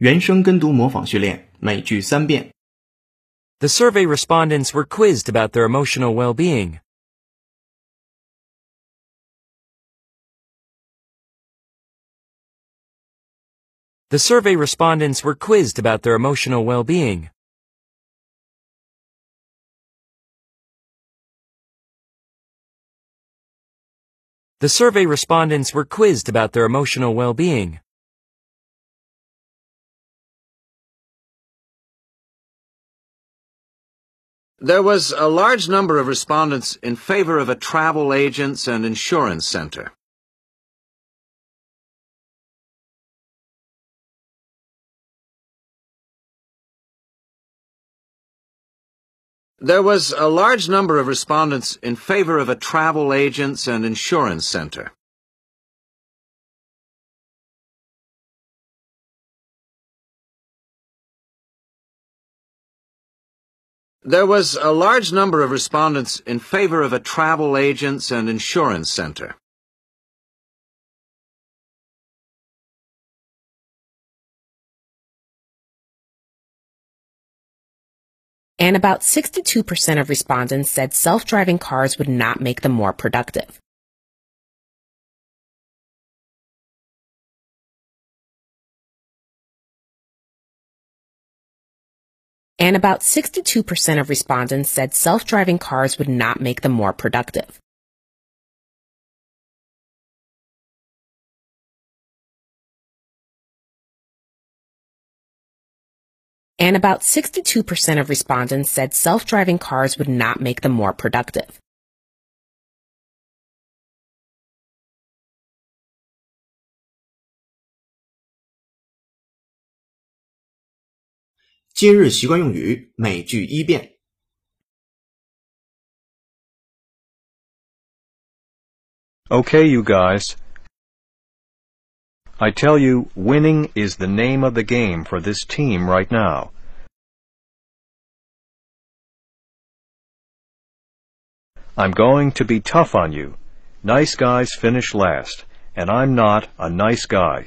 原声跟读模仿训练，每句三遍。 The survey respondents were quizzed about their emotional well-being. The survey respondents were quizzed about their emotional well-being. The survey respondents were quizzed about their emotional well-being. There was a large number of respondents in favor of a travel agents and insurance center. There was a large number of respondents in favor of a travel agents and insurance center. There was a large number of respondents in favor of a travel agents and insurance center. And about 62% of respondents said self-driving cars would not make them more productive. And about 62% of respondents said self-driving cars would not make them more productive. And about 62% of respondents said self-driving cars would not make them more productive. “今日习惯用语”每句一遍。 Okay, you guys. I tell you, winning is the name of the game for this team right now. I'm going to be tough on you. Nice guys finish last, and I'm not a nice guy.